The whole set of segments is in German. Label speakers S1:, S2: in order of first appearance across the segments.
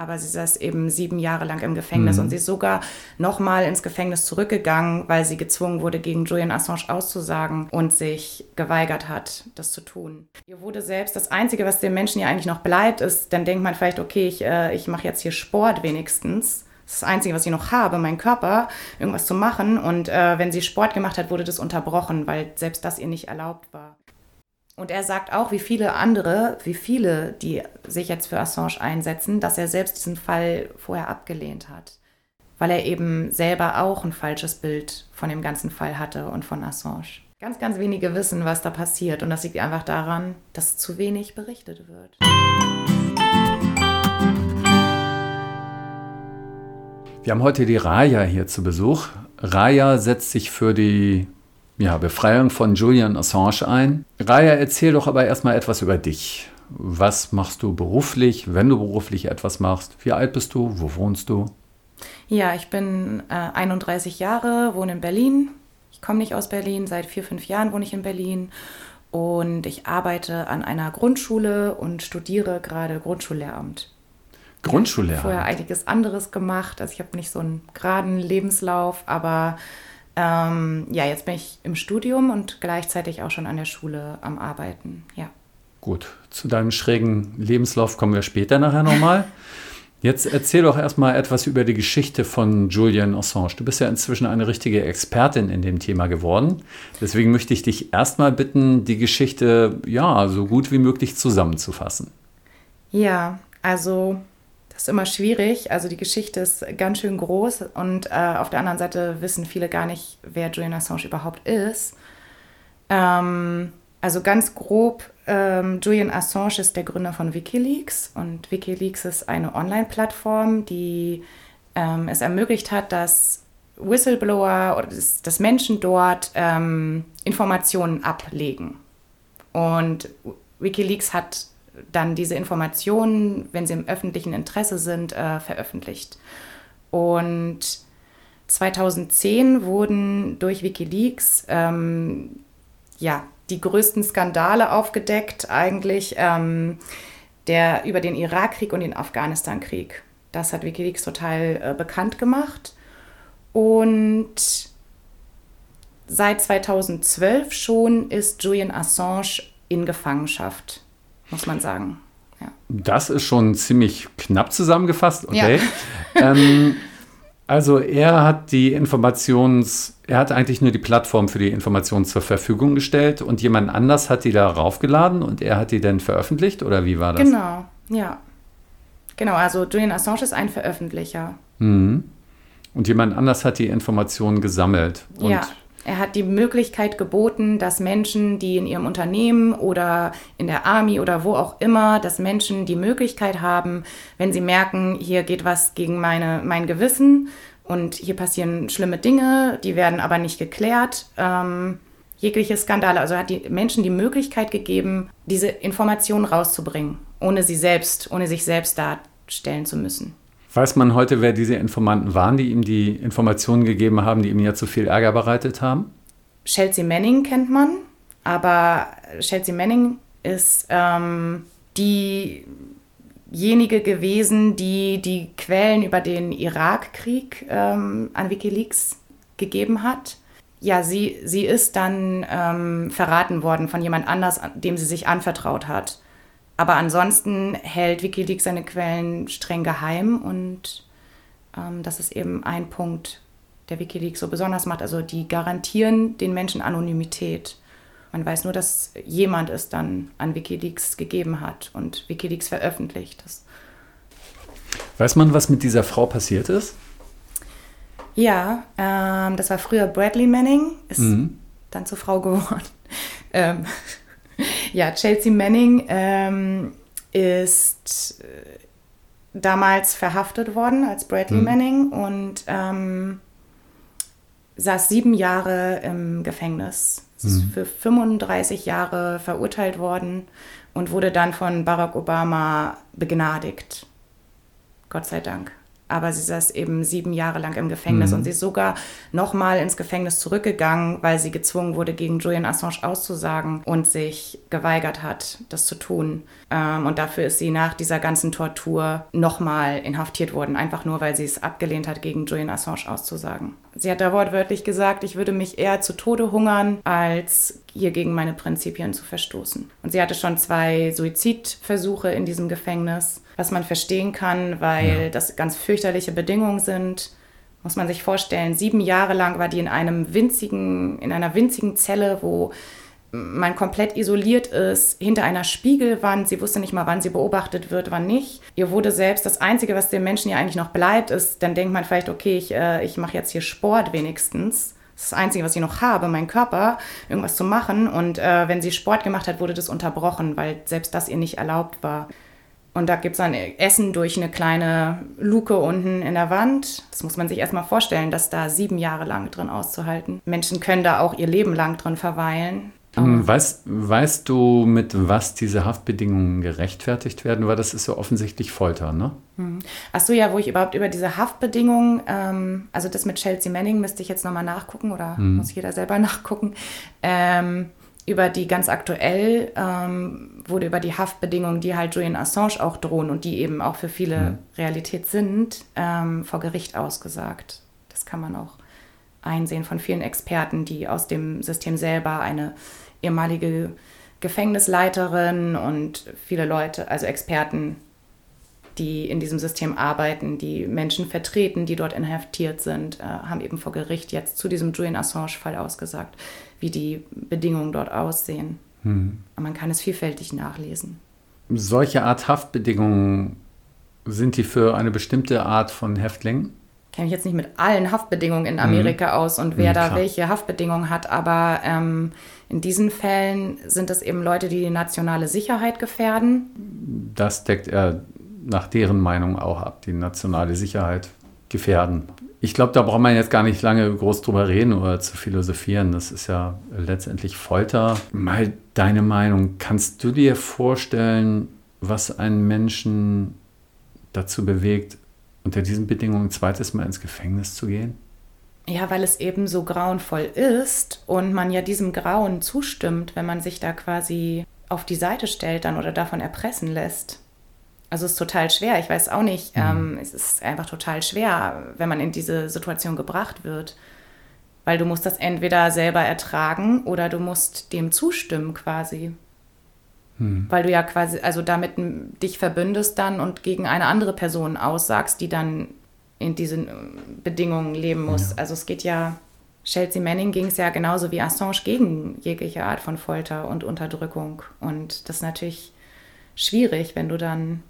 S1: aber sie saß eben sieben Jahre lang im Gefängnis
S2: Mhm.
S1: und sie ist sogar nochmal ins Gefängnis zurückgegangen, weil sie gezwungen wurde, gegen Julian Assange auszusagen und sich geweigert hat, das zu tun. Ihr wurde selbst, das Einzige, was dem Menschen ja eigentlich noch bleibt, ist, dann denkt man vielleicht, okay, ich, äh, ich mache jetzt hier Sport wenigstens. Das ist das Einzige, was ich noch habe, mein Körper, irgendwas zu machen. Und äh, wenn sie Sport gemacht hat, wurde das unterbrochen, weil selbst das ihr nicht erlaubt war. Und er sagt auch, wie viele andere, wie viele, die sich jetzt für Assange einsetzen, dass er selbst diesen Fall vorher abgelehnt hat. Weil er eben selber auch ein falsches Bild von dem ganzen Fall hatte und von Assange. Ganz, ganz wenige wissen, was da passiert. Und das liegt einfach daran, dass zu wenig berichtet wird.
S2: Wir haben heute die Raya hier zu Besuch. Raya setzt sich für die ja, Befreiung von Julian Assange ein. Raya, erzähl doch aber erstmal etwas über dich. Was machst du beruflich, wenn du beruflich etwas machst? Wie alt bist du? Wo wohnst du?
S1: Ja, ich bin äh, 31 Jahre, wohne in Berlin. Ich komme nicht aus Berlin, seit vier, fünf Jahren wohne ich in Berlin. Und ich arbeite an einer Grundschule und studiere gerade Grundschullehramt.
S2: Grundschullehrer.
S1: Vorher einiges anderes gemacht. Also ich habe nicht so einen geraden Lebenslauf, aber ähm, ja, jetzt bin ich im Studium und gleichzeitig auch schon an der Schule am Arbeiten. Ja.
S2: Gut, zu deinem schrägen Lebenslauf kommen wir später nachher nochmal. Jetzt erzähl doch erstmal etwas über die Geschichte von Julian Assange. Du bist ja inzwischen eine richtige Expertin in dem Thema geworden. Deswegen möchte ich dich erstmal bitten, die Geschichte ja so gut wie möglich zusammenzufassen.
S1: Ja, also ist immer schwierig. Also die Geschichte ist ganz schön groß und äh, auf der anderen Seite wissen viele gar nicht, wer Julian Assange überhaupt ist. Ähm, also ganz grob, ähm, Julian Assange ist der Gründer von Wikileaks und Wikileaks ist eine Online-Plattform, die ähm, es ermöglicht hat, dass Whistleblower oder dass, dass Menschen dort ähm, Informationen ablegen. Und Wikileaks hat dann diese Informationen, wenn sie im öffentlichen Interesse sind, äh, veröffentlicht. Und 2010 wurden durch Wikileaks ähm, ja, die größten Skandale aufgedeckt, eigentlich ähm, der, über den Irakkrieg und den Afghanistankrieg. Das hat Wikileaks total äh, bekannt gemacht. Und seit 2012 schon ist Julian Assange in Gefangenschaft, muss man sagen. Ja.
S2: Das ist schon ziemlich knapp zusammengefasst, okay. Ja. ähm, also er hat die Informations, er hat eigentlich nur die Plattform für die Informationen zur Verfügung gestellt und jemand anders hat die da raufgeladen und er hat die dann veröffentlicht oder wie war das?
S1: Genau, ja. Genau, also Julian Assange ist ein Veröffentlicher.
S2: Mhm. Und jemand anders hat die Informationen gesammelt. Und
S1: ja, er hat die Möglichkeit geboten, dass Menschen, die in ihrem Unternehmen oder in der Army oder wo auch immer, dass Menschen die Möglichkeit haben, wenn sie merken, hier geht was gegen meine, mein Gewissen und hier passieren schlimme Dinge, die werden aber nicht geklärt, ähm, jegliche Skandale. Also er hat die Menschen die Möglichkeit gegeben, diese Informationen rauszubringen, ohne sie selbst, ohne sich selbst darstellen zu müssen.
S2: Weiß man heute, wer diese Informanten waren, die ihm die Informationen gegeben haben, die ihm ja zu viel Ärger bereitet haben?
S1: Chelsea Manning kennt man, aber Chelsea Manning ist ähm, diejenige gewesen, die die Quellen über den Irakkrieg ähm, an Wikileaks gegeben hat. Ja, sie, sie ist dann ähm, verraten worden von jemand anders, dem sie sich anvertraut hat. Aber ansonsten hält Wikileaks seine Quellen streng geheim und ähm, das ist eben ein Punkt, der Wikileaks so besonders macht. Also die garantieren den Menschen Anonymität. Man weiß nur, dass jemand es dann an Wikileaks gegeben hat und Wikileaks veröffentlicht. Das
S2: weiß man, was mit dieser Frau passiert ist?
S1: Ja, ähm, das war früher Bradley Manning, ist mhm. dann zur Frau geworden. ähm, ja, Chelsea Manning ähm, ist äh, damals verhaftet worden als Bradley mhm. Manning und ähm, saß sieben Jahre im Gefängnis. Ist mhm. für 35 Jahre verurteilt worden und wurde dann von Barack Obama begnadigt. Gott sei Dank. Aber sie saß eben sieben Jahre lang im Gefängnis mhm. und sie ist sogar nochmal ins Gefängnis zurückgegangen, weil sie gezwungen wurde, gegen Julian Assange auszusagen und sich geweigert hat, das zu tun. Ähm, und dafür ist sie nach dieser ganzen Tortur nochmal inhaftiert worden, einfach nur, weil sie es abgelehnt hat, gegen Julian Assange auszusagen. Sie hat da wortwörtlich gesagt, ich würde mich eher zu Tode hungern, als hier gegen meine Prinzipien zu verstoßen. Und sie hatte schon zwei Suizidversuche in diesem Gefängnis, was man verstehen kann, weil ja. das ganz fürchterliche Bedingungen sind. Muss man sich vorstellen, sieben Jahre lang war die in einem winzigen, in einer winzigen Zelle, wo man komplett isoliert ist, hinter einer Spiegelwand. Sie wusste nicht mal, wann sie beobachtet wird, wann nicht. Ihr wurde selbst das Einzige, was dem Menschen ja eigentlich noch bleibt, ist, dann denkt man vielleicht, okay, ich, äh, ich mache jetzt hier Sport wenigstens. Das ist das Einzige, was ich noch habe, mein Körper, irgendwas zu machen. Und äh, wenn sie Sport gemacht hat, wurde das unterbrochen, weil selbst das ihr nicht erlaubt war. Und da gibt es dann Essen durch eine kleine Luke unten in der Wand. Das muss man sich erstmal vorstellen, das da sieben Jahre lang drin auszuhalten. Menschen können da auch ihr Leben lang drin verweilen.
S2: Ähm, weißt, weißt du, mit was diese Haftbedingungen gerechtfertigt werden? Weil das ist ja offensichtlich Folter, ne?
S1: Hm. Achso, ja, wo ich überhaupt über diese Haftbedingungen, ähm, also das mit Chelsea Manning müsste ich jetzt nochmal nachgucken oder hm. muss jeder selber nachgucken. Ähm, über die ganz aktuell ähm, wurde über die Haftbedingungen, die halt Julian Assange auch drohen und die eben auch für viele hm. Realität sind, ähm, vor Gericht ausgesagt. Das kann man auch einsehen von vielen Experten, die aus dem System selber eine ehemalige Gefängnisleiterin und viele Leute, also Experten, die in diesem System arbeiten, die Menschen vertreten, die dort inhaftiert sind, äh, haben eben vor Gericht jetzt zu diesem Julian Assange-Fall ausgesagt, wie die Bedingungen dort aussehen. Hm. Man kann es vielfältig nachlesen.
S2: Solche Art Haftbedingungen sind die für eine bestimmte Art von Häftlingen?
S1: kenne mich jetzt nicht mit allen Haftbedingungen in Amerika mhm. aus und wer mhm, da welche Haftbedingungen hat, aber ähm, in diesen Fällen sind es eben Leute, die die nationale Sicherheit gefährden.
S2: Das deckt er nach deren Meinung auch ab, die nationale Sicherheit gefährden. Ich glaube, da braucht man jetzt gar nicht lange groß drüber reden oder zu philosophieren. Das ist ja letztendlich Folter. Mal deine Meinung. Kannst du dir vorstellen, was einen Menschen dazu bewegt, unter diesen Bedingungen ein zweites Mal ins Gefängnis zu gehen?
S1: Ja, weil es eben so grauenvoll ist und man ja diesem Grauen zustimmt, wenn man sich da quasi auf die Seite stellt dann oder davon erpressen lässt. Also es ist total schwer. Ich weiß auch nicht. Mhm. Ähm, es ist einfach total schwer, wenn man in diese Situation gebracht wird. Weil du musst das entweder selber ertragen oder du musst dem zustimmen quasi. Hm. Weil du ja quasi, also damit dich verbündest dann und gegen eine andere Person aussagst, die dann in diesen äh, Bedingungen leben muss. Ja. Also es geht ja, Chelsea Manning ging es ja genauso wie Assange gegen jegliche Art von Folter und Unterdrückung. Und das ist natürlich schwierig, wenn du dann.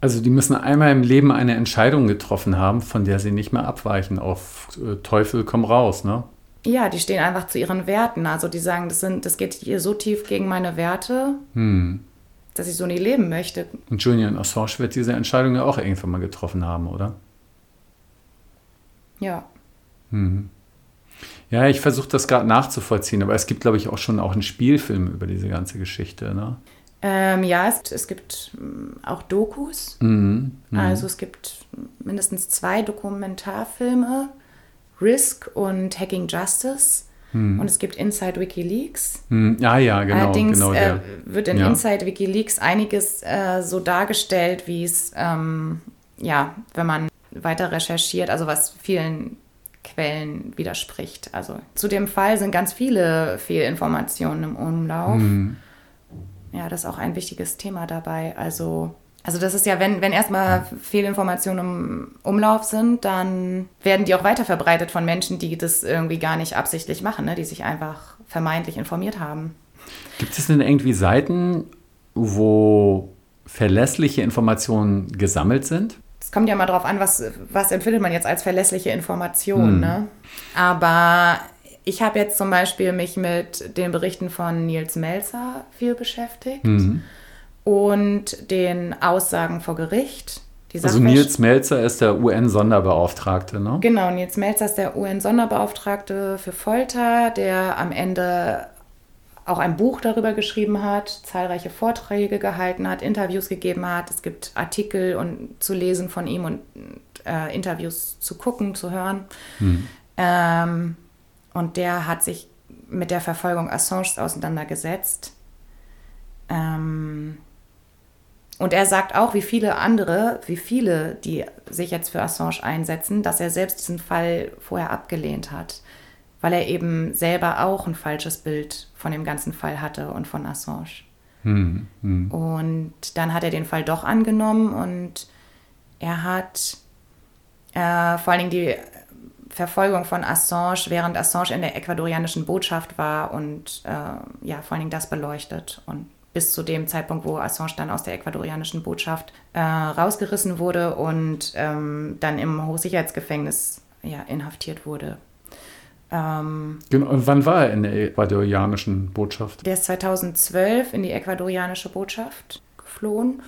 S2: Also die müssen einmal im Leben eine Entscheidung getroffen haben, von der sie nicht mehr abweichen. Auf äh, Teufel komm raus, ne?
S1: ja, die stehen einfach zu ihren Werten. Also die sagen, das, sind, das geht hier so tief gegen meine Werte, hm. dass ich so nie leben möchte.
S2: Und Julian Assange wird diese Entscheidung ja auch irgendwann mal getroffen haben, oder?
S1: Ja.
S2: Hm. Ja, ich versuche das gerade nachzuvollziehen, aber es gibt, glaube ich, auch schon auch einen Spielfilm über diese ganze Geschichte, ne?
S1: Ähm, ja, es, es, gibt mm, auch Dokus. Mhm. Mhm. Also es gibt mindestens zwei Dokumentarfilme Risk und Hacking Justice. Hm. Und es gibt Inside WikiLeaks.
S2: Hm. Ja, ja, genau.
S1: Allerdings
S2: genau
S1: äh, wird in ja. Inside WikiLeaks einiges äh, so dargestellt, wie es, ähm, ja, wenn man weiter recherchiert, also was vielen Quellen widerspricht. Also zu dem Fall sind ganz viele Fehlinformationen im Umlauf. Hm. Ja, das ist auch ein wichtiges Thema dabei. Also also das ist ja, wenn, wenn erstmal Fehlinformationen im Umlauf sind, dann werden die auch weiter verbreitet von Menschen, die das irgendwie gar nicht absichtlich machen, ne? die sich einfach vermeintlich informiert haben.
S2: Gibt es denn irgendwie Seiten, wo verlässliche Informationen gesammelt sind?
S1: Es kommt ja mal drauf an, was, was empfindet man jetzt als verlässliche Information. Hm. Ne? Aber ich habe jetzt zum Beispiel mich mit den Berichten von Nils Melzer viel beschäftigt. Mhm und den Aussagen vor Gericht.
S2: also Nils Melzer ist der UN-Sonderbeauftragte, ne?
S1: Genau, Nils Melzer ist der UN-Sonderbeauftragte für Folter, der am Ende auch ein Buch darüber geschrieben hat, zahlreiche Vorträge gehalten hat, Interviews gegeben hat. Es gibt Artikel und zu lesen von ihm und äh, Interviews zu gucken, zu hören. Mhm. Ähm, und der hat sich mit der Verfolgung Assange auseinandergesetzt. Ähm, und er sagt auch, wie viele andere, wie viele, die sich jetzt für Assange einsetzen, dass er selbst diesen Fall vorher abgelehnt hat, weil er eben selber auch ein falsches Bild von dem ganzen Fall hatte und von Assange. Hm, hm. Und dann hat er den Fall doch angenommen und er hat äh, vor allen Dingen die Verfolgung von Assange, während Assange in der ecuadorianischen Botschaft war und äh, ja, vor allen Dingen das beleuchtet und bis zu dem Zeitpunkt, wo Assange dann aus der ecuadorianischen Botschaft äh, rausgerissen wurde und ähm, dann im Hochsicherheitsgefängnis ja, inhaftiert wurde.
S2: Ähm, genau. Und wann war er in der ecuadorianischen Botschaft?
S1: Der ist 2012 in die ecuadorianische Botschaft geflohen,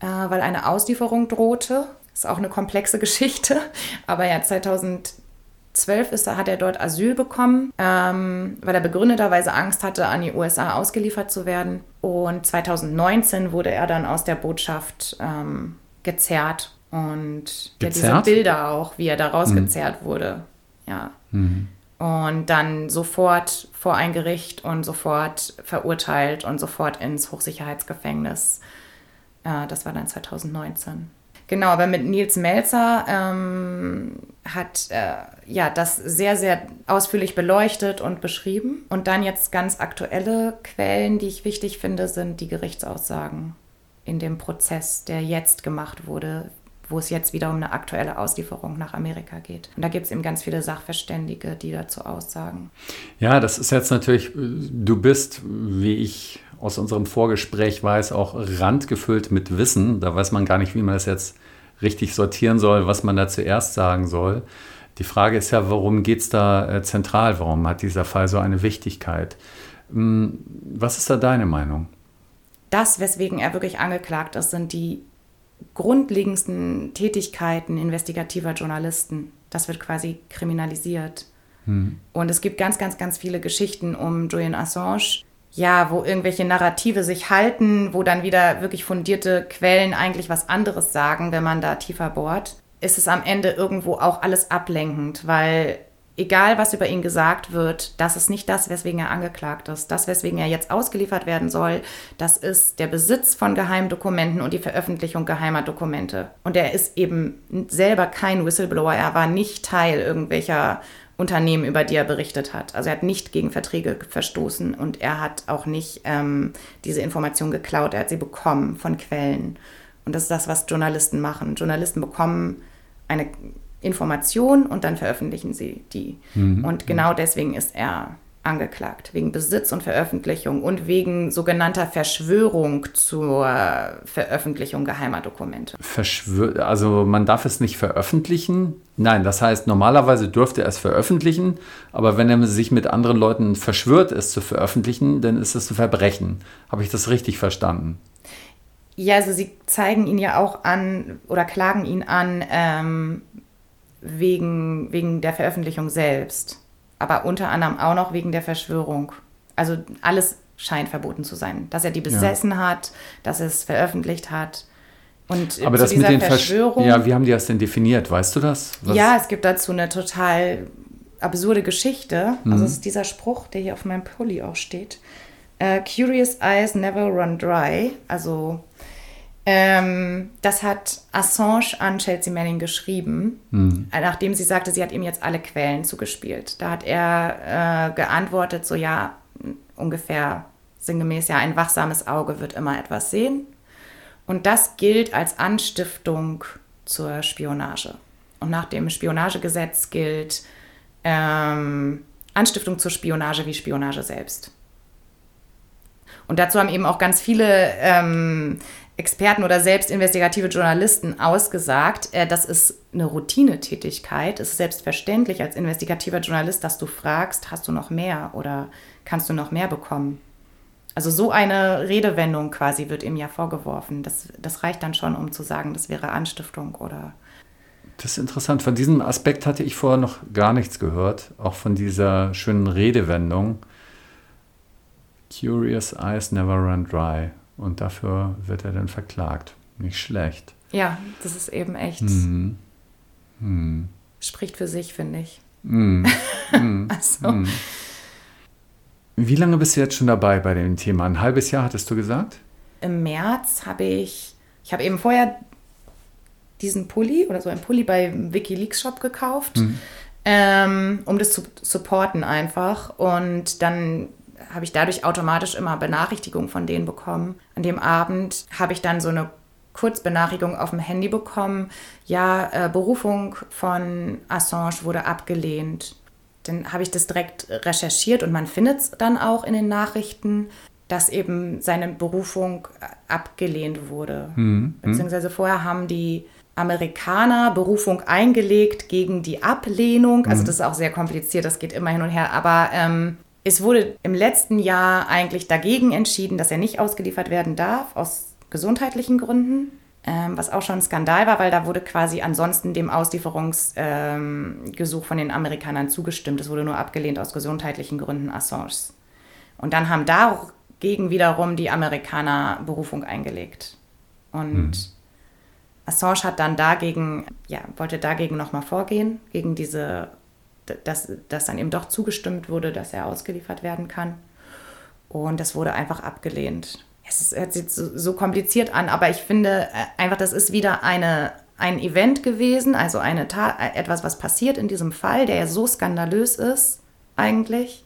S1: äh, weil eine Auslieferung drohte. Ist auch eine komplexe Geschichte. Aber ja, 2012 12 ist, hat er dort Asyl bekommen, ähm, weil er begründeterweise Angst hatte, an die USA ausgeliefert zu werden. Und 2019 wurde er dann aus der Botschaft ähm, gezerrt. Und ja, diese Bilder auch, wie er da rausgezerrt mhm. wurde. Ja. Mhm. Und dann sofort vor ein Gericht und sofort verurteilt und sofort ins Hochsicherheitsgefängnis. Äh, das war dann 2019. Genau, aber mit Nils Melzer ähm, hat äh, ja das sehr, sehr ausführlich beleuchtet und beschrieben. Und dann jetzt ganz aktuelle Quellen, die ich wichtig finde, sind die Gerichtsaussagen in dem Prozess, der jetzt gemacht wurde, wo es jetzt wieder um eine aktuelle Auslieferung nach Amerika geht. Und da gibt es eben ganz viele Sachverständige, die dazu aussagen.
S2: Ja, das ist jetzt natürlich, du bist, wie ich aus unserem Vorgespräch weiß, auch randgefüllt mit Wissen. Da weiß man gar nicht, wie man das jetzt richtig sortieren soll, was man da zuerst sagen soll. Die Frage ist ja, warum geht es da äh, zentral? Warum hat dieser Fall so eine Wichtigkeit? Hm, was ist da deine Meinung?
S1: Das, weswegen er wirklich angeklagt ist, sind die grundlegendsten Tätigkeiten investigativer Journalisten. Das wird quasi kriminalisiert. Hm. Und es gibt ganz, ganz, ganz viele Geschichten um Julian Assange, ja, wo irgendwelche Narrative sich halten, wo dann wieder wirklich fundierte Quellen eigentlich was anderes sagen, wenn man da tiefer bohrt, ist es am Ende irgendwo auch alles ablenkend, weil egal was über ihn gesagt wird, das ist nicht das, weswegen er angeklagt ist. Das, weswegen er jetzt ausgeliefert werden soll, das ist der Besitz von geheimen Dokumenten und die Veröffentlichung geheimer Dokumente. Und er ist eben selber kein Whistleblower, er war nicht Teil irgendwelcher Unternehmen, über die er berichtet hat. Also er hat nicht gegen Verträge verstoßen und er hat auch nicht ähm, diese Information geklaut, er hat sie bekommen von Quellen. Und das ist das, was Journalisten machen. Journalisten bekommen eine Information und dann veröffentlichen sie die. Mhm. Und genau deswegen ist er angeklagt, wegen Besitz und Veröffentlichung und wegen sogenannter Verschwörung zur Veröffentlichung geheimer Dokumente.
S2: Verschwör also man darf es nicht veröffentlichen? Nein, das heißt, normalerweise dürfte er es veröffentlichen, aber wenn er sich mit anderen Leuten verschwört, es zu veröffentlichen, dann ist es ein Verbrechen. Habe ich das richtig verstanden?
S1: Ja, also sie zeigen ihn ja auch an oder klagen ihn an ähm, wegen, wegen der Veröffentlichung selbst aber unter anderem auch noch wegen der Verschwörung. Also alles scheint verboten zu sein. Dass er die besessen ja. hat, dass er es veröffentlicht hat. Und
S2: aber das mit den Verschwörungen. Ja, wie haben die das denn definiert? Weißt du das?
S1: Was? Ja, es gibt dazu eine total absurde Geschichte. Mhm. Also es ist dieser Spruch, der hier auf meinem Pulli auch steht. Uh, Curious eyes never run dry. Also ähm, das hat Assange an Chelsea Manning geschrieben, mhm. nachdem sie sagte, sie hat ihm jetzt alle Quellen zugespielt. Da hat er äh, geantwortet, so ja, ungefähr sinngemäß, ja, ein wachsames Auge wird immer etwas sehen. Und das gilt als Anstiftung zur Spionage. Und nach dem Spionagegesetz gilt ähm, Anstiftung zur Spionage wie Spionage selbst. Und dazu haben eben auch ganz viele ähm, Experten oder selbst investigative Journalisten ausgesagt, äh, das ist eine Routinetätigkeit. Es ist selbstverständlich als investigativer Journalist, dass du fragst, hast du noch mehr oder kannst du noch mehr bekommen? Also so eine Redewendung quasi wird ihm ja vorgeworfen. Das, das reicht dann schon, um zu sagen, das wäre Anstiftung oder.
S2: Das ist interessant. Von diesem Aspekt hatte ich vorher noch gar nichts gehört, auch von dieser schönen Redewendung. Curious Eyes Never Run Dry. Und dafür wird er dann verklagt. Nicht schlecht.
S1: Ja, das ist eben echt. Mhm. Mhm. Spricht für sich, finde ich. Mhm.
S2: also. Wie lange bist du jetzt schon dabei bei dem Thema? Ein halbes Jahr hattest du gesagt?
S1: Im März habe ich, ich habe eben vorher diesen Pulli oder so ein Pulli bei Wikileaks Shop gekauft, mhm. ähm, um das zu supporten einfach. Und dann habe ich dadurch automatisch immer Benachrichtigungen von denen bekommen. An dem Abend habe ich dann so eine Kurzbenachrichtigung auf dem Handy bekommen. Ja, äh, Berufung von Assange wurde abgelehnt. Dann habe ich das direkt recherchiert und man findet es dann auch in den Nachrichten, dass eben seine Berufung abgelehnt wurde. Mhm. Beziehungsweise vorher haben die Amerikaner Berufung eingelegt gegen die Ablehnung. Also mhm. das ist auch sehr kompliziert, das geht immer hin und her. Aber ähm, es wurde im letzten Jahr eigentlich dagegen entschieden, dass er nicht ausgeliefert werden darf, aus gesundheitlichen Gründen. Ähm, was auch schon ein Skandal war, weil da wurde quasi ansonsten dem Auslieferungsgesuch ähm, von den Amerikanern zugestimmt. Es wurde nur abgelehnt aus gesundheitlichen Gründen Assange. Und dann haben dagegen wiederum die Amerikaner Berufung eingelegt. Und hm. Assange hat dann dagegen, ja, wollte dagegen nochmal vorgehen, gegen diese, dass, dass dann eben doch zugestimmt wurde, dass er ausgeliefert werden kann. Und das wurde einfach abgelehnt es, hört sich so, so kompliziert an, aber ich finde äh, einfach, das ist wieder eine, ein Event gewesen, also eine Tat, äh, etwas, was passiert in diesem Fall, der ja so skandalös ist, eigentlich,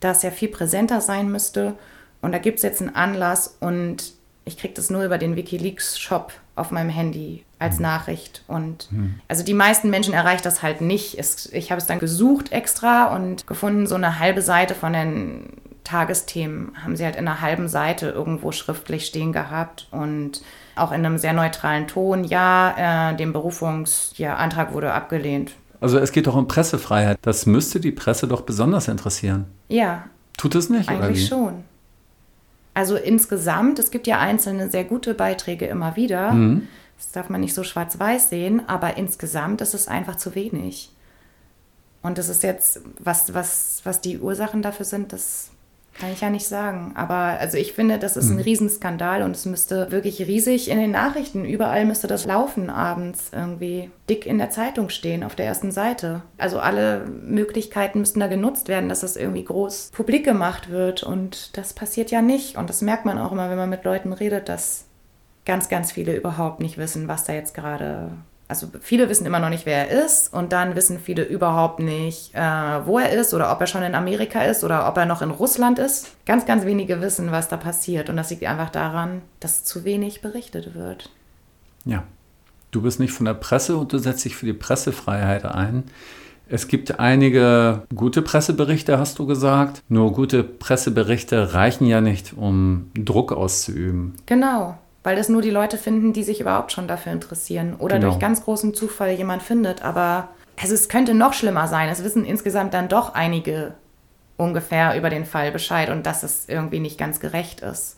S1: dass er viel präsenter sein müsste. Und da gibt es jetzt einen Anlass und ich kriege das nur über den Wikileaks-Shop auf meinem Handy als mhm. Nachricht. Und mhm. also die meisten Menschen erreicht das halt nicht. Es, ich habe es dann gesucht extra und gefunden, so eine halbe Seite von den Tagesthemen haben sie halt in einer halben Seite irgendwo schriftlich stehen gehabt und auch in einem sehr neutralen Ton, ja, äh, dem Berufungsantrag ja, wurde abgelehnt.
S2: Also es geht doch um Pressefreiheit. Das müsste die Presse doch besonders interessieren.
S1: Ja.
S2: Tut es nicht?
S1: Eigentlich schon. Also insgesamt, es gibt ja einzelne sehr gute Beiträge immer wieder. Mhm. Das darf man nicht so schwarz-weiß sehen, aber insgesamt ist es einfach zu wenig. Und das ist jetzt, was, was, was die Ursachen dafür sind, das kann ich ja nicht sagen. Aber also ich finde, das ist ein mhm. Riesenskandal und es müsste wirklich riesig in den Nachrichten, überall müsste das laufen abends irgendwie dick in der Zeitung stehen, auf der ersten Seite. Also alle Möglichkeiten müssten da genutzt werden, dass das irgendwie groß publik gemacht wird. Und das passiert ja nicht. Und das merkt man auch immer, wenn man mit Leuten redet, dass ganz, ganz viele überhaupt nicht wissen, was da jetzt gerade also viele wissen immer noch nicht, wer er ist und dann wissen viele überhaupt nicht, äh, wo er ist oder ob er schon in Amerika ist oder ob er noch in Russland ist. Ganz, ganz wenige wissen, was da passiert und das liegt einfach daran, dass zu wenig berichtet wird.
S2: Ja, du bist nicht von der Presse und du setzt dich für die Pressefreiheit ein. Es gibt einige gute Presseberichte, hast du gesagt. Nur gute Presseberichte reichen ja nicht, um Druck auszuüben.
S1: Genau weil das nur die Leute finden, die sich überhaupt schon dafür interessieren oder genau. durch ganz großen Zufall jemand findet. Aber also es könnte noch schlimmer sein. Es wissen insgesamt dann doch einige ungefähr über den Fall Bescheid und dass es irgendwie nicht ganz gerecht ist.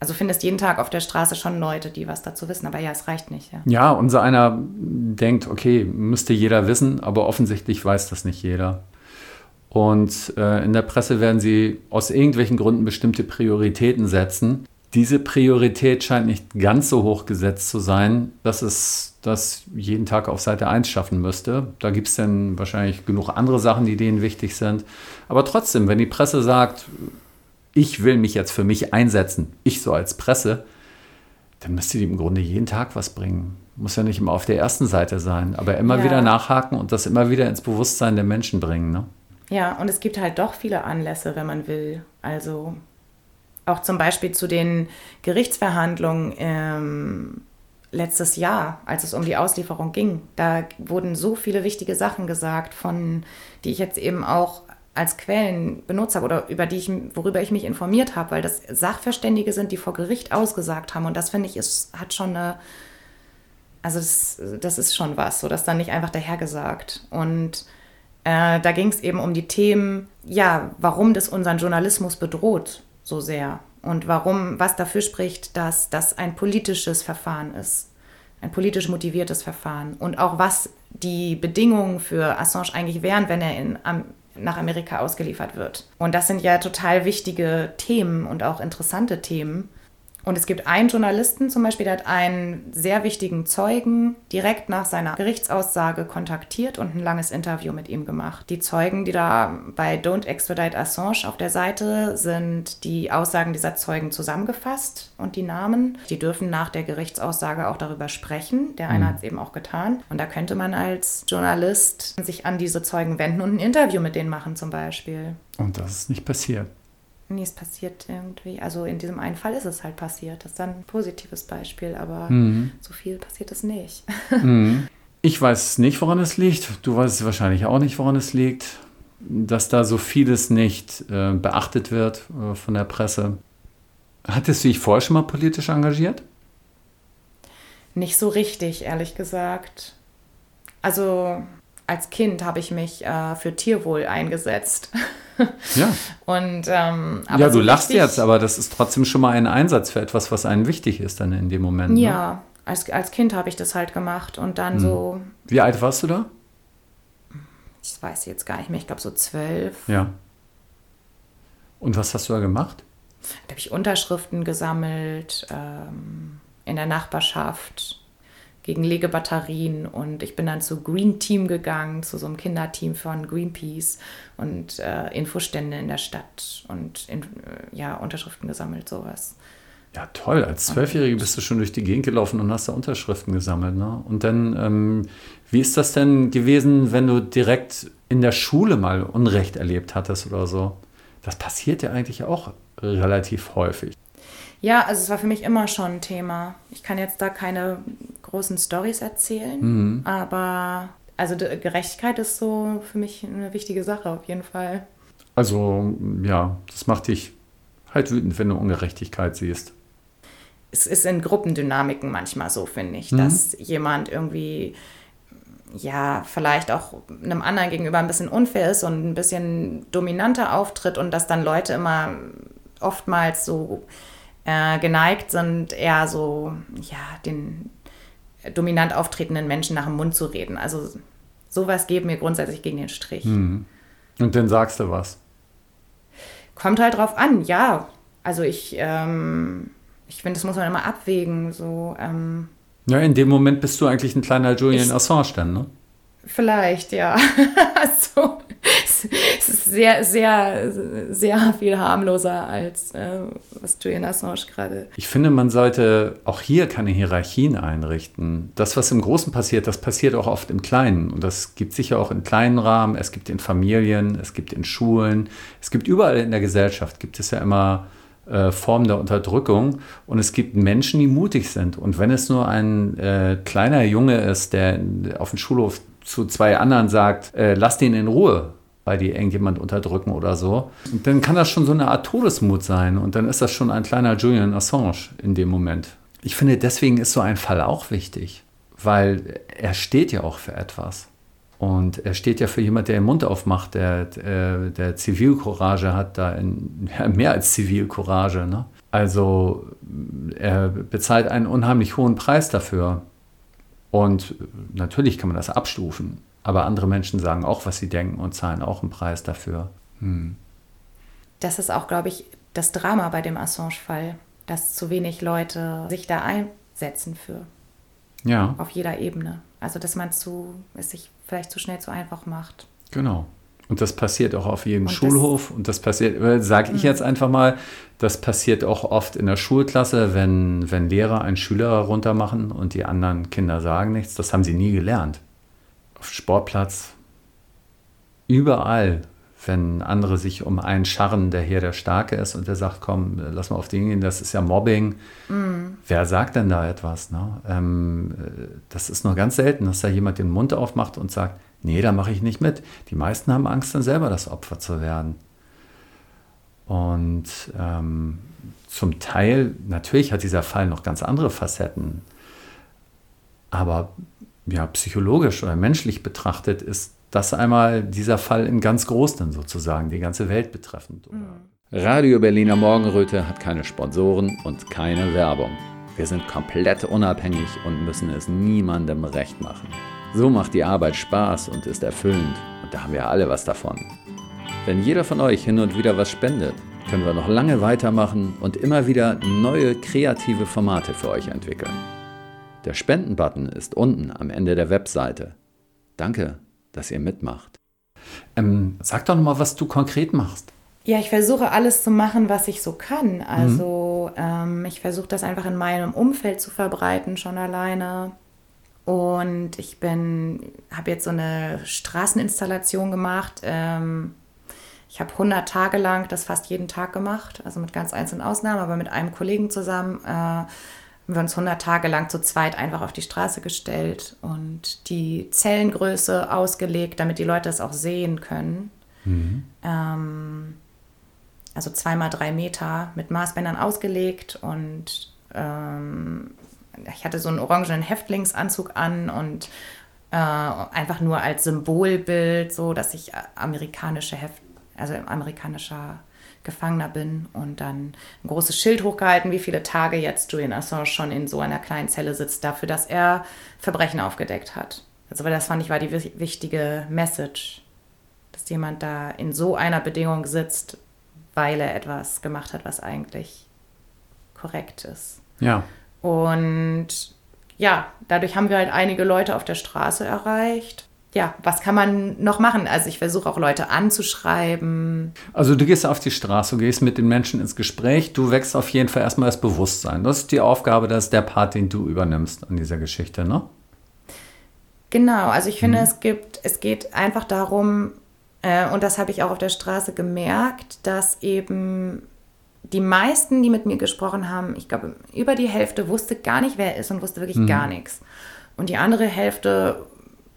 S1: Also findest jeden Tag auf der Straße schon Leute, die was dazu wissen, aber ja, es reicht nicht. Ja,
S2: ja unser einer denkt, okay, müsste jeder wissen, aber offensichtlich weiß das nicht jeder. Und äh, in der Presse werden sie aus irgendwelchen Gründen bestimmte Prioritäten setzen diese Priorität scheint nicht ganz so hoch gesetzt zu sein, dass es das jeden Tag auf Seite 1 schaffen müsste. Da gibt es dann wahrscheinlich genug andere Sachen, die denen wichtig sind. Aber trotzdem, wenn die Presse sagt, ich will mich jetzt für mich einsetzen, ich so als Presse, dann müsste die im Grunde jeden Tag was bringen. Muss ja nicht immer auf der ersten Seite sein, aber immer ja. wieder nachhaken und das immer wieder ins Bewusstsein der Menschen bringen. Ne?
S1: Ja, und es gibt halt doch viele Anlässe, wenn man will. Also auch zum Beispiel zu den Gerichtsverhandlungen ähm, letztes Jahr, als es um die Auslieferung ging. Da wurden so viele wichtige Sachen gesagt, von die ich jetzt eben auch als Quellen benutzt habe oder über die ich, worüber ich mich informiert habe, weil das Sachverständige sind, die vor Gericht ausgesagt haben. Und das finde ich, ist, hat schon eine, also das, das ist schon was, so das dann nicht einfach dahergesagt. Und äh, da ging es eben um die Themen, ja, warum das unseren Journalismus bedroht so sehr und warum, was dafür spricht, dass das ein politisches Verfahren ist, ein politisch motiviertes Verfahren und auch was die Bedingungen für Assange eigentlich wären, wenn er in, nach Amerika ausgeliefert wird. Und das sind ja total wichtige Themen und auch interessante Themen. Und es gibt einen Journalisten zum Beispiel, der hat einen sehr wichtigen Zeugen direkt nach seiner Gerichtsaussage kontaktiert und ein langes Interview mit ihm gemacht. Die Zeugen, die da bei Don't Extradite Assange auf der Seite sind, die Aussagen dieser Zeugen zusammengefasst und die Namen. Die dürfen nach der Gerichtsaussage auch darüber sprechen. Der eine mhm. hat es eben auch getan. Und da könnte man als Journalist sich an diese Zeugen wenden und ein Interview mit denen machen zum Beispiel.
S2: Und das ist nicht passiert.
S1: Nee, es passiert irgendwie. Also in diesem einen Fall ist es halt passiert. Das ist dann ein positives Beispiel, aber mhm. so viel passiert es nicht.
S2: Mhm. Ich weiß nicht, woran es liegt. Du weißt wahrscheinlich auch nicht, woran es liegt, dass da so vieles nicht äh, beachtet wird äh, von der Presse. Hattest du dich vorher schon mal politisch engagiert?
S1: Nicht so richtig, ehrlich gesagt. Also als Kind habe ich mich äh, für Tierwohl eingesetzt.
S2: Ja.
S1: Und, ähm,
S2: ja, du so lachst jetzt, aber das ist trotzdem schon mal ein Einsatz für etwas, was einem wichtig ist dann in dem Moment.
S1: Ne? Ja, ne? als, als Kind habe ich das halt gemacht und dann hm. so.
S2: Wie alt warst du da?
S1: Ich weiß jetzt gar nicht mehr, ich glaube so zwölf.
S2: Ja. Und was hast du da gemacht?
S1: Da habe ich Unterschriften gesammelt ähm, in der Nachbarschaft gegen Legebatterien und ich bin dann zu Green Team gegangen, zu so einem Kinderteam von Greenpeace und äh, Infostände in der Stadt und in, äh, ja, Unterschriften gesammelt, sowas.
S2: Ja, toll. Als Zwölfjährige bist du schon durch die Gegend gelaufen und hast da Unterschriften gesammelt. Ne? Und dann, ähm, wie ist das denn gewesen, wenn du direkt in der Schule mal Unrecht erlebt hattest oder so? Das passiert ja eigentlich auch relativ häufig.
S1: Ja, also es war für mich immer schon ein Thema. Ich kann jetzt da keine großen Stories erzählen, mhm. aber also Gerechtigkeit ist so für mich eine wichtige Sache auf jeden Fall.
S2: Also ja, das macht dich halt wütend, wenn du Ungerechtigkeit siehst.
S1: Es ist in Gruppendynamiken manchmal so, finde ich, mhm. dass jemand irgendwie ja, vielleicht auch einem anderen gegenüber ein bisschen unfair ist und ein bisschen dominanter auftritt und dass dann Leute immer oftmals so äh, geneigt sind, eher so, ja, den dominant auftretenden Menschen nach dem Mund zu reden. Also sowas geben mir grundsätzlich gegen den Strich.
S2: Mhm. Und dann sagst du was?
S1: Kommt halt drauf an, ja. Also ich, ähm, ich finde, das muss man immer abwägen. So, ähm,
S2: ja, in dem Moment bist du eigentlich ein kleiner Julian ich, Assange dann, ne?
S1: Vielleicht, ja. sehr, sehr, sehr viel harmloser als äh, was Julian Assange gerade.
S2: Ich finde, man sollte auch hier keine Hierarchien einrichten. Das, was im Großen passiert, das passiert auch oft im Kleinen. Und das gibt sicher auch in kleinen Rahmen. Es gibt in Familien, es gibt in Schulen, es gibt überall in der Gesellschaft, gibt es ja immer äh, Formen der Unterdrückung. Und es gibt Menschen, die mutig sind. Und wenn es nur ein äh, kleiner Junge ist, der auf dem Schulhof zu zwei anderen sagt, äh, lasst ihn in Ruhe, weil die irgendjemand unterdrücken oder so. Und dann kann das schon so eine Art Todesmut sein und dann ist das schon ein kleiner Julian Assange in dem Moment. Ich finde, deswegen ist so ein Fall auch wichtig, weil er steht ja auch für etwas. Und er steht ja für jemand, der den Mund aufmacht, der, der, der Zivilcourage hat, da in, mehr als Zivilcourage. Ne? Also er bezahlt einen unheimlich hohen Preis dafür. Und natürlich kann man das abstufen. Aber andere Menschen sagen auch, was sie denken und zahlen auch einen Preis dafür. Hm.
S1: Das ist auch, glaube ich, das Drama bei dem Assange-Fall, dass zu wenig Leute sich da einsetzen für.
S2: Ja.
S1: Auf jeder Ebene. Also, dass man zu, es sich vielleicht zu schnell zu einfach macht.
S2: Genau. Und das passiert auch auf jedem und Schulhof. Das, und das passiert, äh, sage ich hm. jetzt einfach mal, das passiert auch oft in der Schulklasse, wenn, wenn Lehrer einen Schüler runtermachen und die anderen Kinder sagen nichts. Das haben sie nie gelernt. Sportplatz, überall, wenn andere sich um einen scharren, der hier der Starke ist und der sagt, komm, lass mal auf den gehen, das ist ja Mobbing. Mm. Wer sagt denn da etwas? Ne? Ähm, das ist nur ganz selten, dass da jemand den Mund aufmacht und sagt, nee, da mache ich nicht mit. Die meisten haben Angst, dann selber das Opfer zu werden. Und ähm, zum Teil, natürlich hat dieser Fall noch ganz andere Facetten. Aber ja, psychologisch oder menschlich betrachtet ist das einmal dieser Fall in ganz groß dann sozusagen, die ganze Welt betreffend. Mhm. Radio Berliner Morgenröte hat keine Sponsoren und keine Werbung. Wir sind komplett unabhängig und müssen es niemandem recht machen. So macht die Arbeit Spaß und ist erfüllend und da haben wir alle was davon. Wenn jeder von euch hin und wieder was spendet, können wir noch lange weitermachen und immer wieder neue kreative Formate für euch entwickeln. Der Spenden-Button ist unten am Ende der Webseite. Danke, dass ihr mitmacht. Ähm, sag doch nochmal, was du konkret machst.
S1: Ja, ich versuche alles zu machen, was ich so kann. Also mhm. ähm, ich versuche das einfach in meinem Umfeld zu verbreiten, schon alleine. Und ich bin, habe jetzt so eine Straßeninstallation gemacht. Ähm, ich habe 100 Tage lang das fast jeden Tag gemacht, also mit ganz einzelnen Ausnahmen, aber mit einem Kollegen zusammen äh, haben wir uns 100 Tage lang zu zweit einfach auf die Straße gestellt und die Zellengröße ausgelegt, damit die Leute es auch sehen können. Mhm. Ähm, also zweimal drei Meter mit Maßbändern ausgelegt und ähm, ich hatte so einen orangenen Häftlingsanzug an und äh, einfach nur als Symbolbild, so dass ich amerikanische Heft also amerikanischer Gefangener bin und dann ein großes Schild hochgehalten, wie viele Tage jetzt Julian Assange schon in so einer kleinen Zelle sitzt, dafür, dass er Verbrechen aufgedeckt hat. Also weil das fand ich war die wichtige Message, dass jemand da in so einer Bedingung sitzt, weil er etwas gemacht hat, was eigentlich korrekt ist.
S2: Ja.
S1: Und ja, dadurch haben wir halt einige Leute auf der Straße erreicht ja, was kann man noch machen? Also ich versuche auch Leute anzuschreiben.
S2: Also du gehst auf die Straße, du gehst mit den Menschen ins Gespräch, du wächst auf jeden Fall erstmal das Bewusstsein. Das ist die Aufgabe, das ist der Part, den du übernimmst an dieser Geschichte, ne?
S1: Genau, also ich finde, mhm. es gibt, es geht einfach darum, äh, und das habe ich auch auf der Straße gemerkt, dass eben die meisten, die mit mir gesprochen haben, ich glaube, über die Hälfte wusste gar nicht, wer er ist und wusste wirklich mhm. gar nichts. Und die andere Hälfte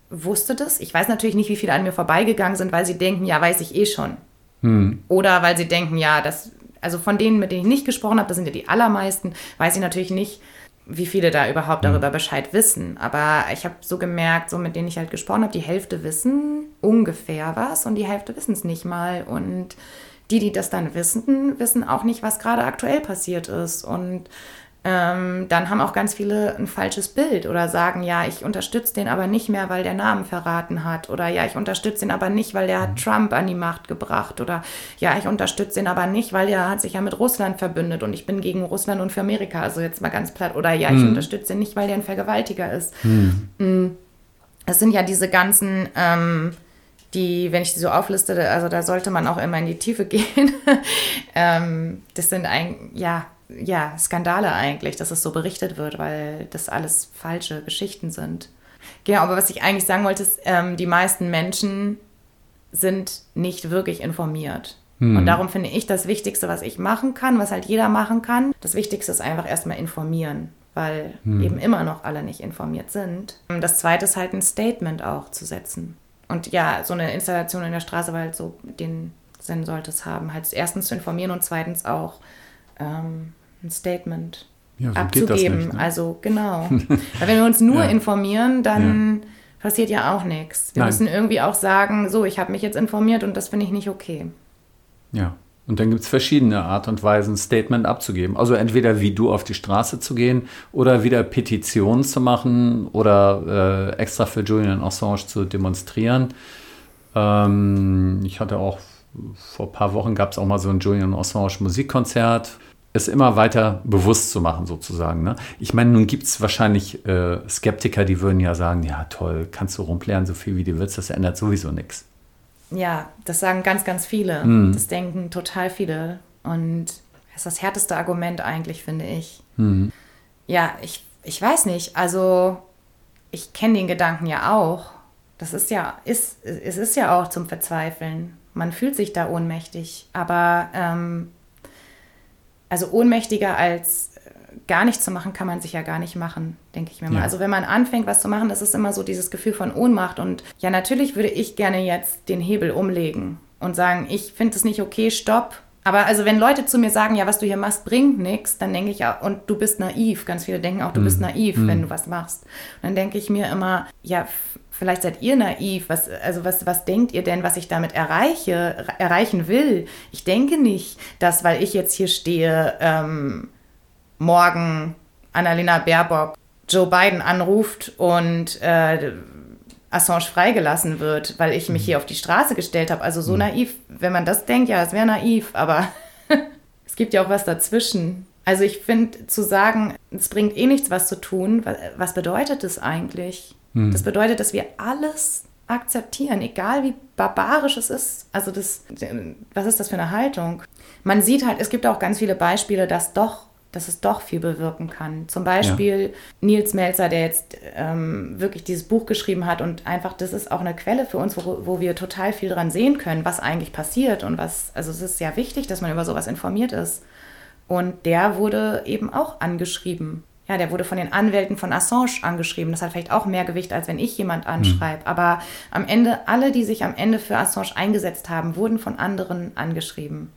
S1: wusste das. Ich weiß natürlich nicht, wie viele an mir vorbeigegangen sind, weil sie denken, ja, weiß ich eh schon. Hm. Oder weil sie denken, ja, das, also von denen, mit denen ich nicht gesprochen habe, das sind ja die allermeisten, weiß ich natürlich nicht, wie viele da überhaupt hm. darüber Bescheid wissen. Aber ich habe so gemerkt, so mit denen ich halt gesprochen habe, die Hälfte wissen ungefähr was und die Hälfte wissen es nicht mal. Und die, die das dann wissen, wissen auch nicht, was gerade aktuell passiert ist. Und ähm, dann haben auch ganz viele ein falsches Bild oder sagen, ja, ich unterstütze den aber nicht mehr, weil der Namen verraten hat oder ja, ich unterstütze den aber nicht, weil der hat mhm. Trump an die Macht gebracht oder ja, ich unterstütze den aber nicht, weil der hat sich ja mit Russland verbündet und ich bin gegen Russland und für Amerika, also jetzt mal ganz platt oder ja, ich hm. unterstütze den nicht, weil der ein Vergewaltiger ist. Hm. Das sind ja diese ganzen ähm, die, wenn ich die so aufliste, also da sollte man auch immer in die Tiefe gehen. ähm, das sind ein, ja, ja, Skandale eigentlich, dass es so berichtet wird, weil das alles falsche Geschichten sind. Genau, aber was ich eigentlich sagen wollte, ist, ähm, die meisten Menschen sind nicht wirklich informiert. Hm. Und darum finde ich das Wichtigste, was ich machen kann, was halt jeder machen kann, das Wichtigste ist einfach erstmal informieren, weil hm. eben immer noch alle nicht informiert sind. Das zweite ist halt ein Statement auch zu setzen. Und ja, so eine Installation in der Straße, weil halt so den Sinn sollte es haben, halt erstens zu informieren und zweitens auch ähm, ein Statement ja, so abzugeben. Nicht, ne? Also genau. Weil wenn wir uns nur ja. informieren, dann ja. passiert ja auch nichts. Wir Nein. müssen irgendwie auch sagen, so, ich habe mich jetzt informiert und das finde ich nicht okay.
S2: Ja. Und dann gibt es verschiedene Art und Weisen, ein Statement abzugeben. Also entweder wie du auf die Straße zu gehen oder wieder Petitionen zu machen oder äh, extra für Julian Assange zu demonstrieren. Ähm, ich hatte auch vor ein paar Wochen gab es auch mal so ein Julian Assange Musikkonzert es immer weiter bewusst zu machen, sozusagen. Ne? Ich meine, nun gibt es wahrscheinlich äh, Skeptiker, die würden ja sagen, ja toll, kannst du rumplären, so viel wie du willst, das ändert sowieso nichts.
S1: Ja, das sagen ganz, ganz viele. Mhm. Das denken total viele. Und das ist das härteste Argument eigentlich, finde ich. Mhm. Ja, ich, ich weiß nicht. Also, ich kenne den Gedanken ja auch. Das ist ja, ist, es ist ja auch zum Verzweifeln. Man fühlt sich da ohnmächtig. Aber ähm, also ohnmächtiger als äh, gar nichts zu machen, kann man sich ja gar nicht machen, denke ich mir mal. Ja. Also wenn man anfängt, was zu machen, das ist immer so dieses Gefühl von Ohnmacht. Und ja, natürlich würde ich gerne jetzt den Hebel umlegen und sagen, ich finde es nicht okay, stopp. Aber also wenn Leute zu mir sagen, ja, was du hier machst, bringt nichts, dann denke ich ja, und du bist naiv. Ganz viele denken auch, du mm. bist naiv, mm. wenn du was machst. Und dann denke ich mir immer, ja, vielleicht seid ihr naiv. Was, also was, was denkt ihr denn, was ich damit erreiche, erreichen will? Ich denke nicht, dass, weil ich jetzt hier stehe, ähm, morgen Annalena Baerbock Joe Biden anruft und äh, Assange freigelassen wird, weil ich mich mhm. hier auf die Straße gestellt habe. Also so mhm. naiv, wenn man das denkt, ja, es wäre naiv, aber es gibt ja auch was dazwischen. Also ich finde, zu sagen, es bringt eh nichts, was zu tun, was bedeutet das eigentlich? Mhm. Das bedeutet, dass wir alles akzeptieren, egal wie barbarisch es ist. Also das, was ist das für eine Haltung? Man sieht halt, es gibt auch ganz viele Beispiele, dass doch dass es doch viel bewirken kann. Zum Beispiel ja. Nils Melzer, der jetzt ähm, wirklich dieses Buch geschrieben hat und einfach, das ist auch eine Quelle für uns, wo, wo wir total viel dran sehen können, was eigentlich passiert und was, also es ist sehr wichtig, dass man über sowas informiert ist. Und der wurde eben auch angeschrieben. Ja, der wurde von den Anwälten von Assange angeschrieben. Das hat vielleicht auch mehr Gewicht, als wenn ich jemand anschreibe. Mhm. Aber am Ende, alle, die sich am Ende für Assange eingesetzt haben, wurden von anderen angeschrieben.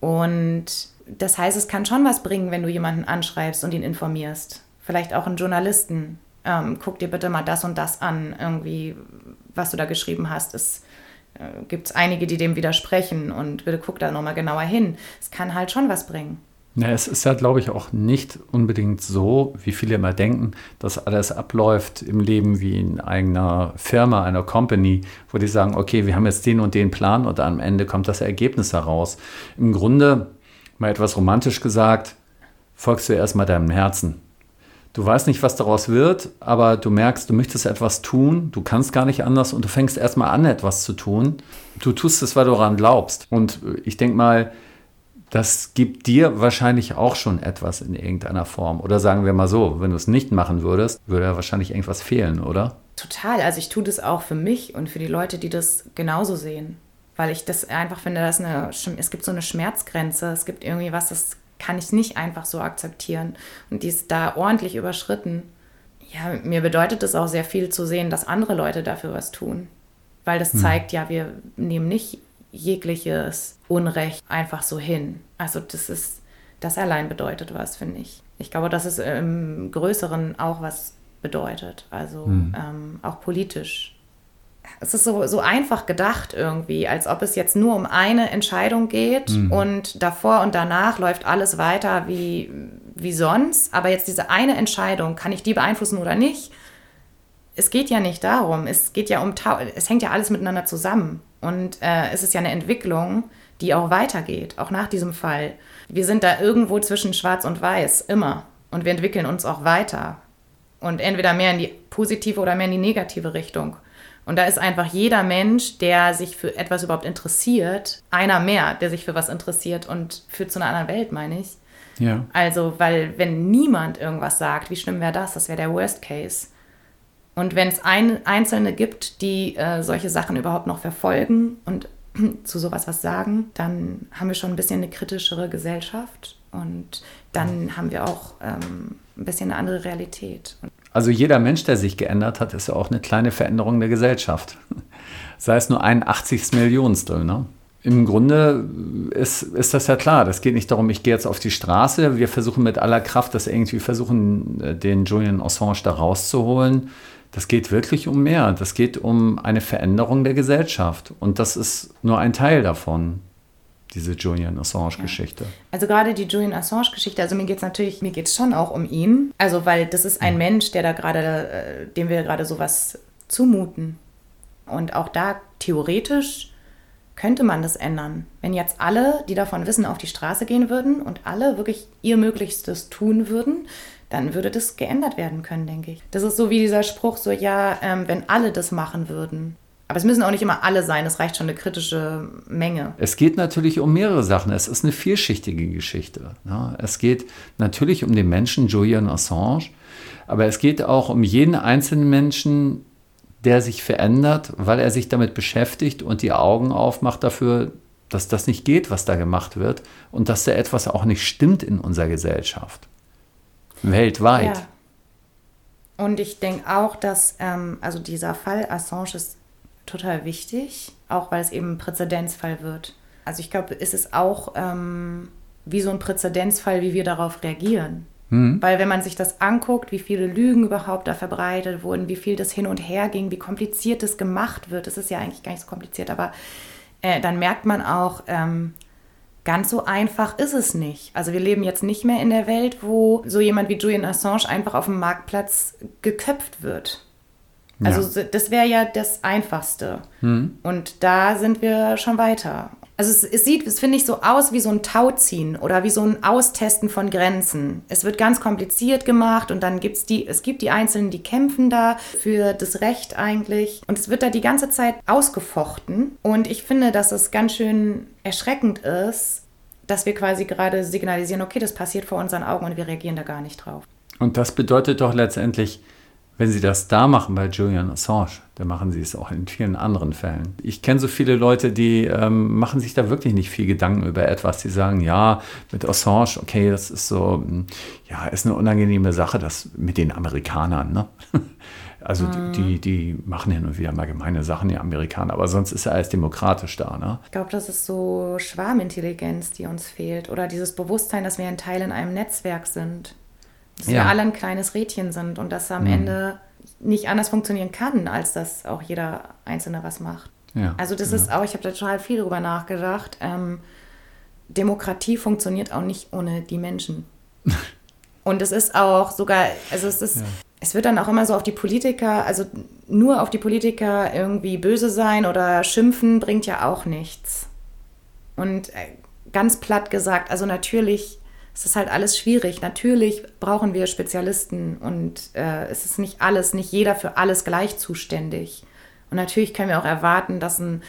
S1: Und das heißt, es kann schon was bringen, wenn du jemanden anschreibst und ihn informierst. Vielleicht auch einen Journalisten. Ähm, guck dir bitte mal das und das an, irgendwie, was du da geschrieben hast. Es äh, gibt einige, die dem widersprechen und bitte guck da nochmal genauer hin. Es kann halt schon was bringen.
S2: Ja, es ist ja, glaube ich, auch nicht unbedingt so, wie viele immer denken, dass alles abläuft im Leben wie in einer Firma, einer Company, wo die sagen, okay, wir haben jetzt den und den Plan und am Ende kommt das Ergebnis heraus. Im Grunde mal etwas romantisch gesagt, folgst du erstmal deinem Herzen. Du weißt nicht, was daraus wird, aber du merkst, du möchtest etwas tun, du kannst gar nicht anders und du fängst erstmal an, etwas zu tun. Du tust es, weil du daran glaubst. Und ich denke mal, das gibt dir wahrscheinlich auch schon etwas in irgendeiner Form. Oder sagen wir mal so, wenn du es nicht machen würdest, würde ja wahrscheinlich irgendwas fehlen, oder?
S1: Total. Also ich tue das auch für mich und für die Leute, die das genauso sehen weil ich das einfach finde, dass eine, es gibt so eine Schmerzgrenze, es gibt irgendwie was, das kann ich nicht einfach so akzeptieren und die ist da ordentlich überschritten. Ja, mir bedeutet es auch sehr viel zu sehen, dass andere Leute dafür was tun, weil das hm. zeigt, ja, wir nehmen nicht jegliches Unrecht einfach so hin. Also das ist, das allein bedeutet was, finde ich. Ich glaube, dass es im Größeren auch was bedeutet, also hm. ähm, auch politisch es ist so, so einfach gedacht irgendwie, als ob es jetzt nur um eine Entscheidung geht mhm. und davor und danach läuft alles weiter wie, wie sonst. Aber jetzt diese eine Entscheidung, kann ich die beeinflussen oder nicht? Es geht ja nicht darum. Es geht ja um, es hängt ja alles miteinander zusammen. Und äh, es ist ja eine Entwicklung, die auch weitergeht, auch nach diesem Fall. Wir sind da irgendwo zwischen Schwarz und Weiß, immer. Und wir entwickeln uns auch weiter. Und entweder mehr in die positive oder mehr in die negative Richtung. Und da ist einfach jeder Mensch, der sich für etwas überhaupt interessiert, einer mehr, der sich für was interessiert und führt zu einer anderen Welt, meine ich. Ja. Also, weil wenn niemand irgendwas sagt, wie schlimm wäre das? Das wäre der Worst Case. Und wenn es ein, Einzelne gibt, die äh, solche Sachen überhaupt noch verfolgen und zu sowas was sagen, dann haben wir schon ein bisschen eine kritischere Gesellschaft und dann haben wir auch ähm, ein bisschen eine andere Realität.
S2: Also jeder Mensch, der sich geändert hat, ist ja auch eine kleine Veränderung der Gesellschaft. Sei es nur ein 80. Millionstel. Ne? Im Grunde ist, ist das ja klar. Das geht nicht darum, ich gehe jetzt auf die Straße. Wir versuchen mit aller Kraft, das irgendwie versuchen, äh, den Julian Assange da rauszuholen. Das geht wirklich um mehr. Das geht um eine Veränderung der Gesellschaft. Und das ist nur ein Teil davon diese Julian Assange-Geschichte. Ja.
S1: Also gerade die Julian Assange-Geschichte, also mir geht es natürlich, mir geht es schon auch um ihn. Also weil das ist ein mhm. Mensch, der da gerade, äh, dem wir gerade sowas zumuten. Und auch da theoretisch könnte man das ändern. Wenn jetzt alle, die davon wissen, auf die Straße gehen würden und alle wirklich ihr Möglichstes tun würden, dann würde das geändert werden können, denke ich. Das ist so wie dieser Spruch, so ja, ähm, wenn alle das machen würden, aber es müssen auch nicht immer alle sein, es reicht schon eine kritische Menge.
S2: Es geht natürlich um mehrere Sachen. Es ist eine vielschichtige Geschichte. Ja, es geht natürlich um den Menschen Julian Assange, aber es geht auch um jeden einzelnen Menschen, der sich verändert, weil er sich damit beschäftigt und die Augen aufmacht dafür, dass das nicht geht, was da gemacht wird und dass da etwas auch nicht stimmt in unserer Gesellschaft. Weltweit.
S1: Ja. Und ich denke auch, dass ähm, also dieser Fall Assange ist total wichtig, auch weil es eben ein Präzedenzfall wird. Also ich glaube, es ist auch ähm, wie so ein Präzedenzfall, wie wir darauf reagieren. Mhm. Weil wenn man sich das anguckt, wie viele Lügen überhaupt da verbreitet wurden, wie viel das hin und her ging, wie kompliziert das gemacht wird, das ist ja eigentlich gar nicht so kompliziert, aber äh, dann merkt man auch, ähm, ganz so einfach ist es nicht. Also wir leben jetzt nicht mehr in der Welt, wo so jemand wie Julian Assange einfach auf dem Marktplatz geköpft wird. Also das wäre ja das Einfachste. Und da sind wir schon weiter. Also es, es sieht, es finde ich so aus wie so ein Tauziehen oder wie so ein Austesten von Grenzen. Es wird ganz kompliziert gemacht und dann gibt es die, es gibt die Einzelnen, die kämpfen da für das Recht eigentlich. Und es wird da die ganze Zeit ausgefochten. Und ich finde, dass es ganz schön erschreckend ist, dass wir quasi gerade signalisieren, okay, das passiert vor unseren Augen und wir reagieren da gar nicht drauf.
S2: Und das bedeutet doch letztendlich, wenn Sie das da machen bei Julian Assange, dann machen Sie es auch in vielen anderen Fällen. Ich kenne so viele Leute, die ähm, machen sich da wirklich nicht viel Gedanken über etwas. Die sagen, ja, mit Assange, okay, das ist so, hm, ja, ist eine unangenehme Sache, das mit den Amerikanern, ne? Also mhm. die, die machen hin und wieder mal gemeine Sachen, die Amerikaner, aber sonst ist er alles demokratisch da. Ne?
S1: Ich glaube, das ist so Schwarmintelligenz, die uns fehlt. Oder dieses Bewusstsein, dass wir ein Teil in einem Netzwerk sind dass ja. wir alle ein kleines Rädchen sind und dass am mhm. Ende nicht anders funktionieren kann, als dass auch jeder Einzelne was macht. Ja, also das ja. ist auch, ich habe da total viel drüber nachgedacht. Ähm, Demokratie funktioniert auch nicht ohne die Menschen. und es ist auch sogar, also es ist, ja. es wird dann auch immer so auf die Politiker, also nur auf die Politiker irgendwie böse sein oder schimpfen bringt ja auch nichts. Und äh, ganz platt gesagt, also natürlich es ist halt alles schwierig. Natürlich brauchen wir Spezialisten und äh, es ist nicht alles, nicht jeder für alles gleich zuständig. Und natürlich können wir auch erwarten, dass ein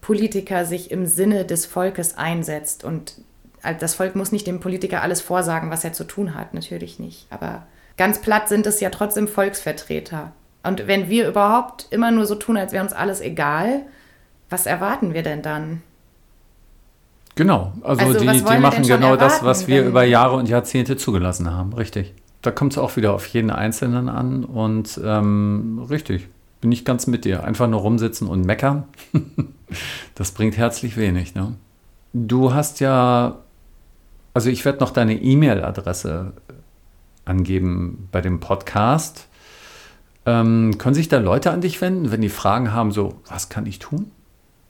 S1: Politiker sich im Sinne des Volkes einsetzt. Und äh, das Volk muss nicht dem Politiker alles vorsagen, was er zu tun hat. Natürlich nicht. Aber ganz platt sind es ja trotzdem Volksvertreter. Und wenn wir überhaupt immer nur so tun, als wäre uns alles egal, was erwarten wir denn dann?
S2: Genau, also, also die, die machen genau erwarten, das, was wir über Jahre und Jahrzehnte zugelassen haben, richtig. Da kommt es auch wieder auf jeden Einzelnen an und ähm, richtig, bin ich ganz mit dir. Einfach nur rumsitzen und meckern, das bringt herzlich wenig. Ne? Du hast ja, also ich werde noch deine E-Mail-Adresse angeben bei dem Podcast. Ähm, können sich da Leute an dich wenden, wenn die Fragen haben, so, was kann ich tun?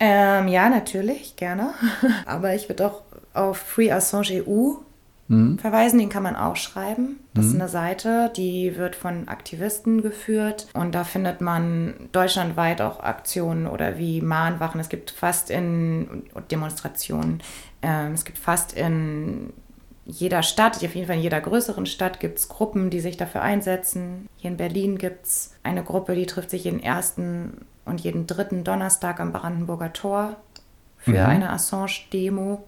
S1: Ähm, ja, natürlich, gerne. Aber ich würde auch auf Free Assange EU mhm. verweisen, den kann man auch schreiben. Das mhm. ist eine Seite, die wird von Aktivisten geführt und da findet man deutschlandweit auch Aktionen oder wie Mahnwachen. Es gibt fast in Demonstrationen, ähm, es gibt fast in jeder Stadt, auf jeden Fall in jeder größeren Stadt gibt es Gruppen, die sich dafür einsetzen. Hier in Berlin gibt es eine Gruppe, die trifft sich jeden ersten und jeden dritten Donnerstag am Brandenburger Tor für mhm. eine Assange-Demo.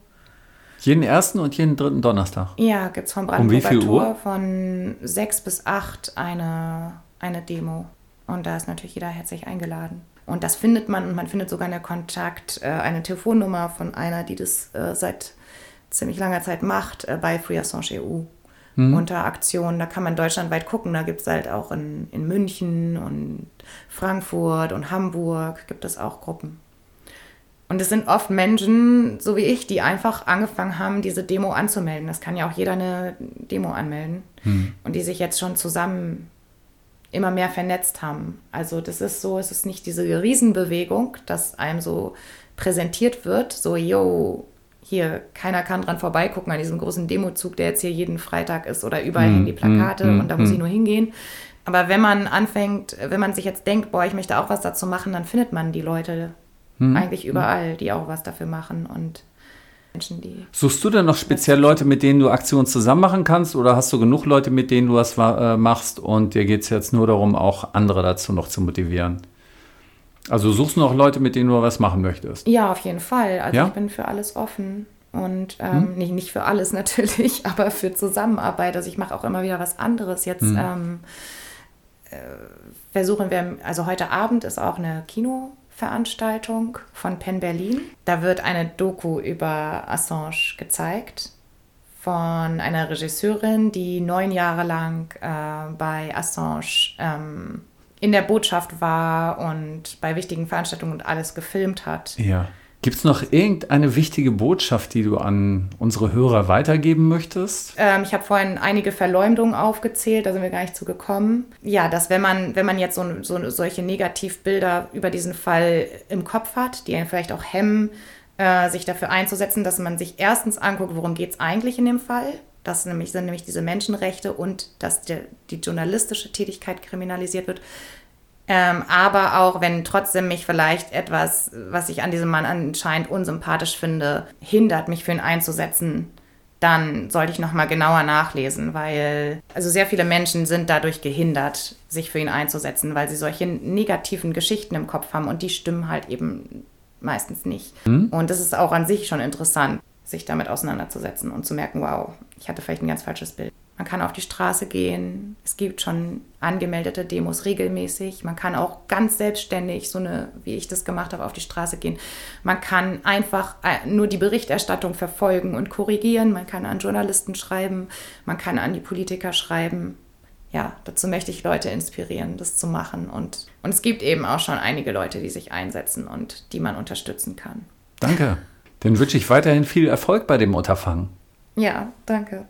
S2: Jeden ersten und jeden dritten Donnerstag?
S1: Ja, gibt es vom Brandenburger um wie viel Tor von sechs bis acht eine, eine Demo. Und da ist natürlich jeder herzlich eingeladen. Und das findet man und man findet sogar eine Kontakt, äh, eine Telefonnummer von einer, die das äh, seit ziemlich langer Zeit macht, äh, bei Free Assange EU mhm. unter Aktionen. Da kann man deutschlandweit gucken. Da gibt es halt auch in, in München und Frankfurt und Hamburg gibt es auch Gruppen. Und es sind oft Menschen, so wie ich, die einfach angefangen haben, diese Demo anzumelden. Das kann ja auch jeder eine Demo anmelden. Mhm. Und die sich jetzt schon zusammen immer mehr vernetzt haben. Also das ist so, es ist nicht diese Riesenbewegung, dass einem so präsentiert wird, so, yo, hier, keiner kann dran vorbeigucken an diesem großen Demozug, der jetzt hier jeden Freitag ist oder überall mm, hängen die Plakate mm, und da muss mm. ich nur hingehen. Aber wenn man anfängt, wenn man sich jetzt denkt, boah, ich möchte auch was dazu machen, dann findet man die Leute hm. eigentlich überall, die auch was dafür machen und Menschen, die.
S2: Suchst du denn noch speziell Leute, mit denen du Aktionen zusammen machen kannst oder hast du genug Leute, mit denen du was äh, machst und dir geht es jetzt nur darum, auch andere dazu noch zu motivieren? Also suchst du noch Leute, mit denen du was machen möchtest?
S1: Ja, auf jeden Fall. Also ja? ich bin für alles offen. Und ähm, hm? nicht, nicht für alles natürlich, aber für Zusammenarbeit. Also ich mache auch immer wieder was anderes. Jetzt hm. ähm, äh, versuchen wir, also heute Abend ist auch eine Kinoveranstaltung von Penn Berlin. Da wird eine Doku über Assange gezeigt von einer Regisseurin, die neun Jahre lang äh, bei Assange ähm, in der Botschaft war und bei wichtigen Veranstaltungen und alles gefilmt hat.
S2: Ja. Gibt es noch irgendeine wichtige Botschaft, die du an unsere Hörer weitergeben möchtest?
S1: Ähm, ich habe vorhin einige Verleumdungen aufgezählt, da sind wir gar nicht zu gekommen. Ja, dass wenn man, wenn man jetzt so, so solche Negativbilder über diesen Fall im Kopf hat, die einen vielleicht auch hemmen, äh, sich dafür einzusetzen, dass man sich erstens anguckt, worum geht es eigentlich in dem Fall. Das nämlich, sind nämlich diese Menschenrechte und dass der, die journalistische Tätigkeit kriminalisiert wird Ähm, aber auch wenn trotzdem mich vielleicht etwas, was ich an diesem Mann anscheinend unsympathisch finde, hindert, mich für ihn einzusetzen, dann sollte ich nochmal genauer nachlesen, weil also sehr viele Menschen sind dadurch gehindert, sich für ihn einzusetzen, weil sie solche negativen Geschichten im Kopf haben und die stimmen halt eben meistens nicht. Mhm. Und das ist auch an sich schon interessant, sich damit auseinanderzusetzen und zu merken, wow, ich hatte vielleicht ein ganz falsches Bild. Man kann auf die Straße gehen. Es gibt schon angemeldete Demos regelmäßig. Man kann auch ganz selbstständig, so eine, wie ich das gemacht habe, auf die Straße gehen. Man kann einfach äh, nur die Berichterstattung verfolgen und korrigieren. Man kann an Journalisten schreiben. Man kann an die Politiker schreiben. Ja, dazu möchte ich Leute inspirieren, das zu machen. Und, und es gibt eben auch schon einige Leute, die sich einsetzen und die man unterstützen kann.
S2: Danke. Dann wünsche ich weiterhin viel Erfolg bei dem Unterfangen.
S1: Ja, danke.